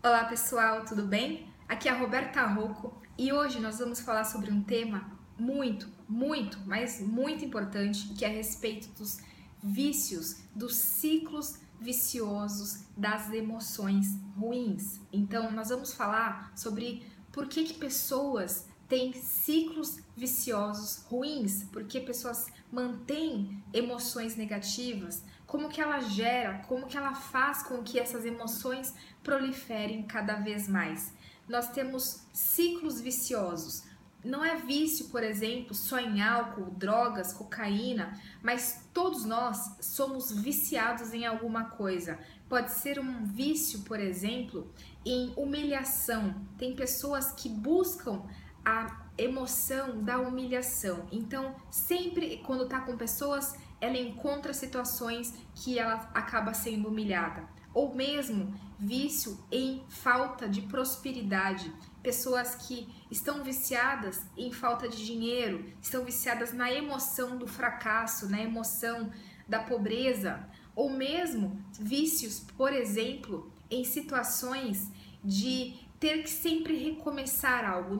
Olá pessoal, tudo bem? Aqui é a Roberta Rocco e hoje nós vamos falar sobre um tema muito, muito, mas muito importante que é a respeito dos vícios, dos ciclos viciosos das emoções ruins. Então, nós vamos falar sobre por que, que pessoas têm ciclos viciosos ruins, porque pessoas mantêm emoções negativas, como que ela gera, como que ela faz com que essas emoções proliferem cada vez mais. Nós temos ciclos viciosos. Não é vício, por exemplo, só em álcool, drogas, cocaína, mas todos nós somos viciados em alguma coisa. Pode ser um vício, por exemplo, em humilhação. Tem pessoas que buscam a emoção da humilhação. Então, sempre quando está com pessoas, ela encontra situações que ela acaba sendo humilhada. Ou mesmo vício em falta de prosperidade. Pessoas que estão viciadas em falta de dinheiro, estão viciadas na emoção do fracasso, na emoção da pobreza, ou mesmo vícios, por exemplo, em situações de ter que sempre recomeçar algo,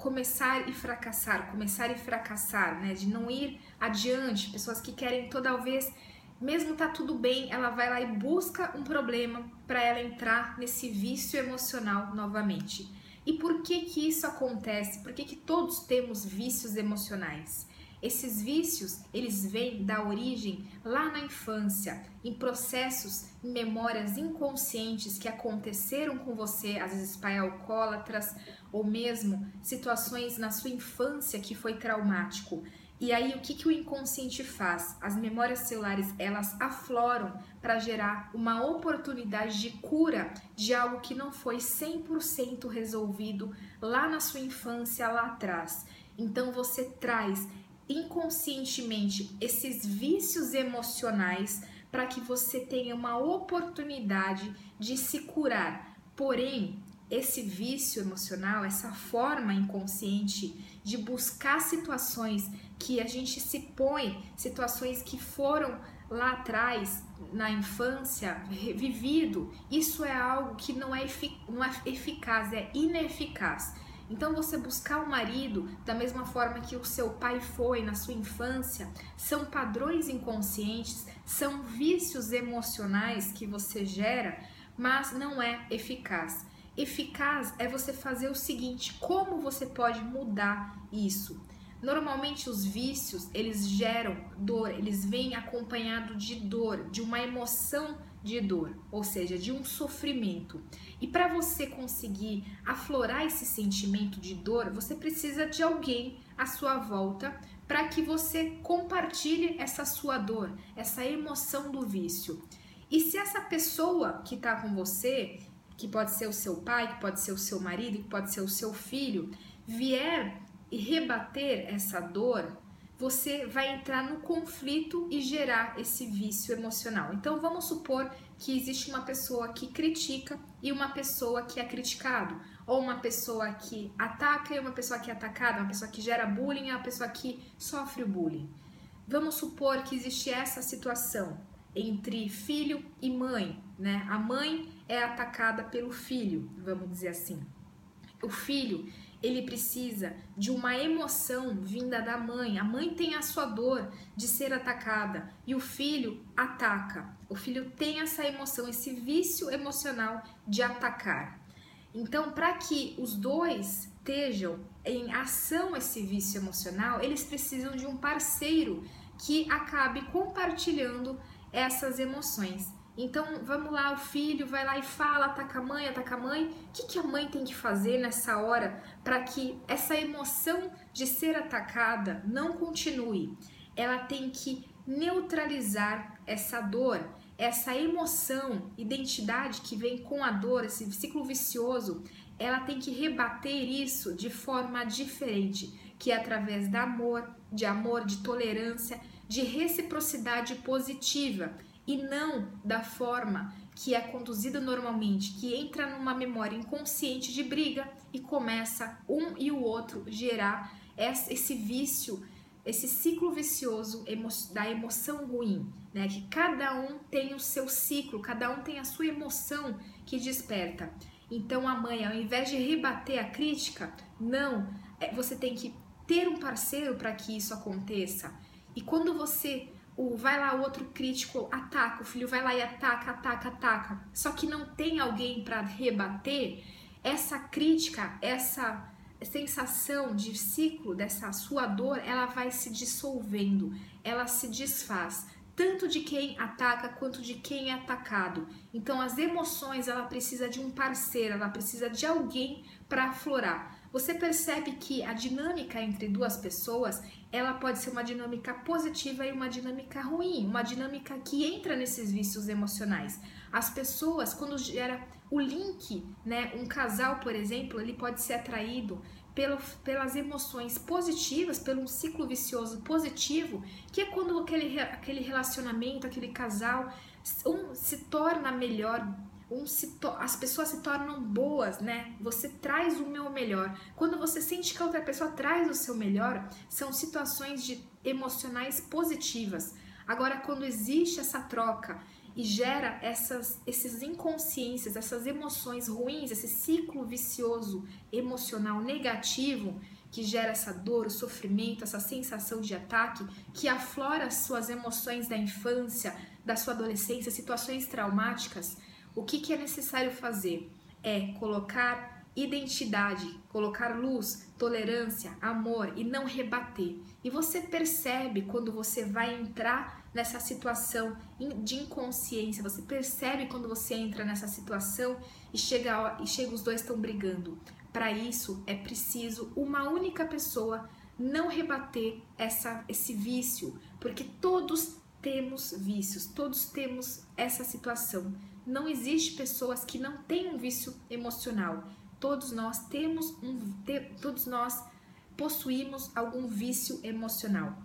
começar e fracassar, começar e fracassar, né? De não ir adiante, pessoas que querem toda vez, mesmo tá tudo bem, ela vai lá e busca um problema para ela entrar nesse vício emocional novamente. E por que que isso acontece? Por que que todos temos vícios emocionais? Esses vícios, eles vêm da origem lá na infância, em processos, em memórias inconscientes que aconteceram com você, às vezes pai alcoólatras, ou mesmo situações na sua infância que foi traumático. E aí o que, que o inconsciente faz? As memórias celulares, elas afloram para gerar uma oportunidade de cura de algo que não foi 100% resolvido lá na sua infância, lá atrás. Então você traz inconscientemente esses vícios emocionais para que você tenha uma oportunidade de se curar. Porém, esse vício emocional, essa forma inconsciente de buscar situações que a gente se põe, situações que foram lá atrás, na infância, vivido, isso é algo que não é, não é eficaz, é ineficaz. Então, você buscar o marido da mesma forma que o seu pai foi na sua infância, são padrões inconscientes, são vícios emocionais que você gera, mas não é eficaz. Eficaz é você fazer o seguinte: como você pode mudar isso? Normalmente os vícios, eles geram dor, eles vêm acompanhado de dor, de uma emoção de dor, ou seja, de um sofrimento. E para você conseguir aflorar esse sentimento de dor, você precisa de alguém à sua volta para que você compartilhe essa sua dor, essa emoção do vício. E se essa pessoa que está com você, que pode ser o seu pai, que pode ser o seu marido, que pode ser o seu filho, vier e rebater essa dor, você vai entrar no conflito e gerar esse vício emocional. Então vamos supor que existe uma pessoa que critica e uma pessoa que é criticado, ou uma pessoa que ataca e uma pessoa que é atacada, uma pessoa que gera bullying e uma pessoa que sofre o bullying. Vamos supor que existe essa situação entre filho e mãe, né? A mãe é atacada pelo filho, vamos dizer assim. O filho ele precisa de uma emoção vinda da mãe. A mãe tem a sua dor de ser atacada e o filho ataca. O filho tem essa emoção, esse vício emocional de atacar. Então, para que os dois estejam em ação esse vício emocional, eles precisam de um parceiro que acabe compartilhando essas emoções. Então, vamos lá, o filho vai lá e fala, ataca a mãe, ataca a mãe. O que, que a mãe tem que fazer nessa hora para que essa emoção de ser atacada não continue? Ela tem que neutralizar essa dor, essa emoção, identidade que vem com a dor, esse ciclo vicioso. Ela tem que rebater isso de forma diferente, que é através da amor, de amor, de tolerância, de reciprocidade positiva e não da forma que é conduzida normalmente, que entra numa memória inconsciente de briga e começa um e o outro gerar esse vício, esse ciclo vicioso da emoção ruim, né? Que cada um tem o seu ciclo, cada um tem a sua emoção que desperta. Então a mãe, ao invés de rebater a crítica, não, é, você tem que ter um parceiro para que isso aconteça. E quando você o vai lá o outro crítico ataca, o filho vai lá e ataca, ataca, ataca. Só que não tem alguém para rebater essa crítica, essa sensação de ciclo dessa sua dor, ela vai se dissolvendo, ela se desfaz, tanto de quem ataca quanto de quem é atacado. Então as emoções, ela precisa de um parceiro, ela precisa de alguém para aflorar. Você percebe que a dinâmica entre duas pessoas, ela pode ser uma dinâmica positiva e uma dinâmica ruim, uma dinâmica que entra nesses vícios emocionais. As pessoas, quando gera o link, né, um casal, por exemplo, ele pode ser atraído pelo, pelas emoções positivas, pelo um ciclo vicioso positivo, que é quando aquele, aquele relacionamento, aquele casal, um se torna melhor, um se as pessoas se tornam boas, né? Você traz o meu melhor. Quando você sente que a outra pessoa traz o seu melhor, são situações de emocionais positivas. Agora, quando existe essa troca e gera essas esses inconsciências, essas emoções ruins, esse ciclo vicioso emocional negativo que gera essa dor, o sofrimento, essa sensação de ataque, que aflora as suas emoções da infância, da sua adolescência, situações traumáticas, o que, que é necessário fazer? É colocar identidade, colocar luz, tolerância, amor e não rebater. E você percebe quando você vai entrar nessa situação de inconsciência, você percebe quando você entra nessa situação e chega, e chega os dois estão brigando. Para isso é preciso uma única pessoa não rebater essa, esse vício, porque todos temos vícios, todos temos essa situação. Não existe pessoas que não têm um vício emocional. Todos nós temos um, te, todos nós possuímos algum vício emocional.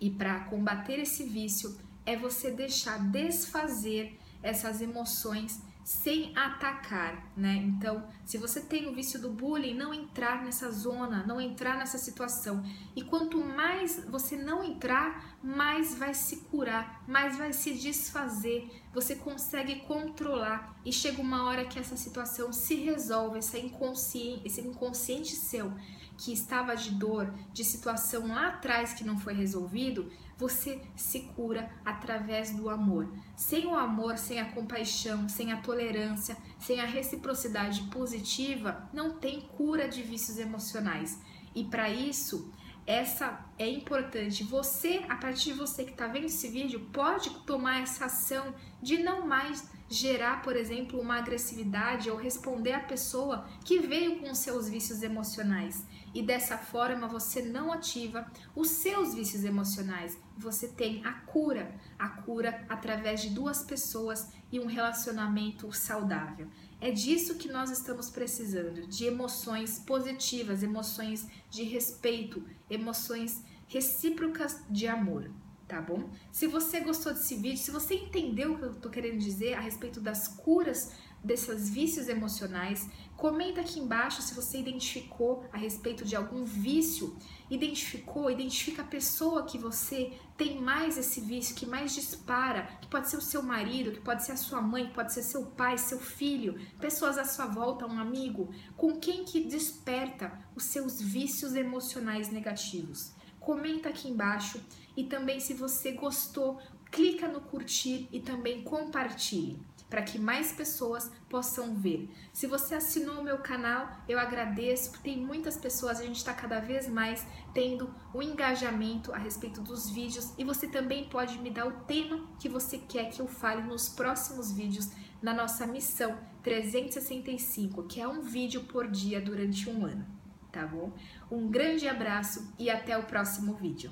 E para combater esse vício é você deixar desfazer essas emoções sem atacar, né? Então, se você tem o vício do bullying, não entrar nessa zona, não entrar nessa situação. E quanto mais você não entrar, mais vai se curar, mais vai se desfazer. Você consegue controlar e chega uma hora que essa situação se resolve, essa inconsciente, esse inconsciente seu que estava de dor, de situação lá atrás que não foi resolvido, você se cura através do amor. Sem o amor, sem a compaixão, sem a tolerância, sem a reciprocidade positiva, não tem cura de vícios emocionais. E para isso, essa é importante. Você, a partir de você que está vendo esse vídeo, pode tomar essa ação de não mais gerar, por exemplo, uma agressividade ou responder à pessoa que veio com seus vícios emocionais. E dessa forma você não ativa os seus vícios emocionais. Você tem a cura, a cura através de duas pessoas e um relacionamento saudável. É disso que nós estamos precisando, de emoções positivas, emoções de respeito, emoções recíprocas de amor tá bom? Se você gostou desse vídeo, se você entendeu o que eu tô querendo dizer a respeito das curas desses vícios emocionais, comenta aqui embaixo se você identificou a respeito de algum vício, identificou, identifica a pessoa que você tem mais esse vício, que mais dispara, que pode ser o seu marido, que pode ser a sua mãe, que pode ser seu pai, seu filho, pessoas à sua volta, um amigo, com quem que desperta os seus vícios emocionais negativos. Comenta aqui embaixo. E também, se você gostou, clica no curtir e também compartilhe para que mais pessoas possam ver. Se você assinou o meu canal, eu agradeço, porque tem muitas pessoas, a gente está cada vez mais tendo um engajamento a respeito dos vídeos. E você também pode me dar o tema que você quer que eu fale nos próximos vídeos na nossa missão 365, que é um vídeo por dia durante um ano, tá bom? Um grande abraço e até o próximo vídeo.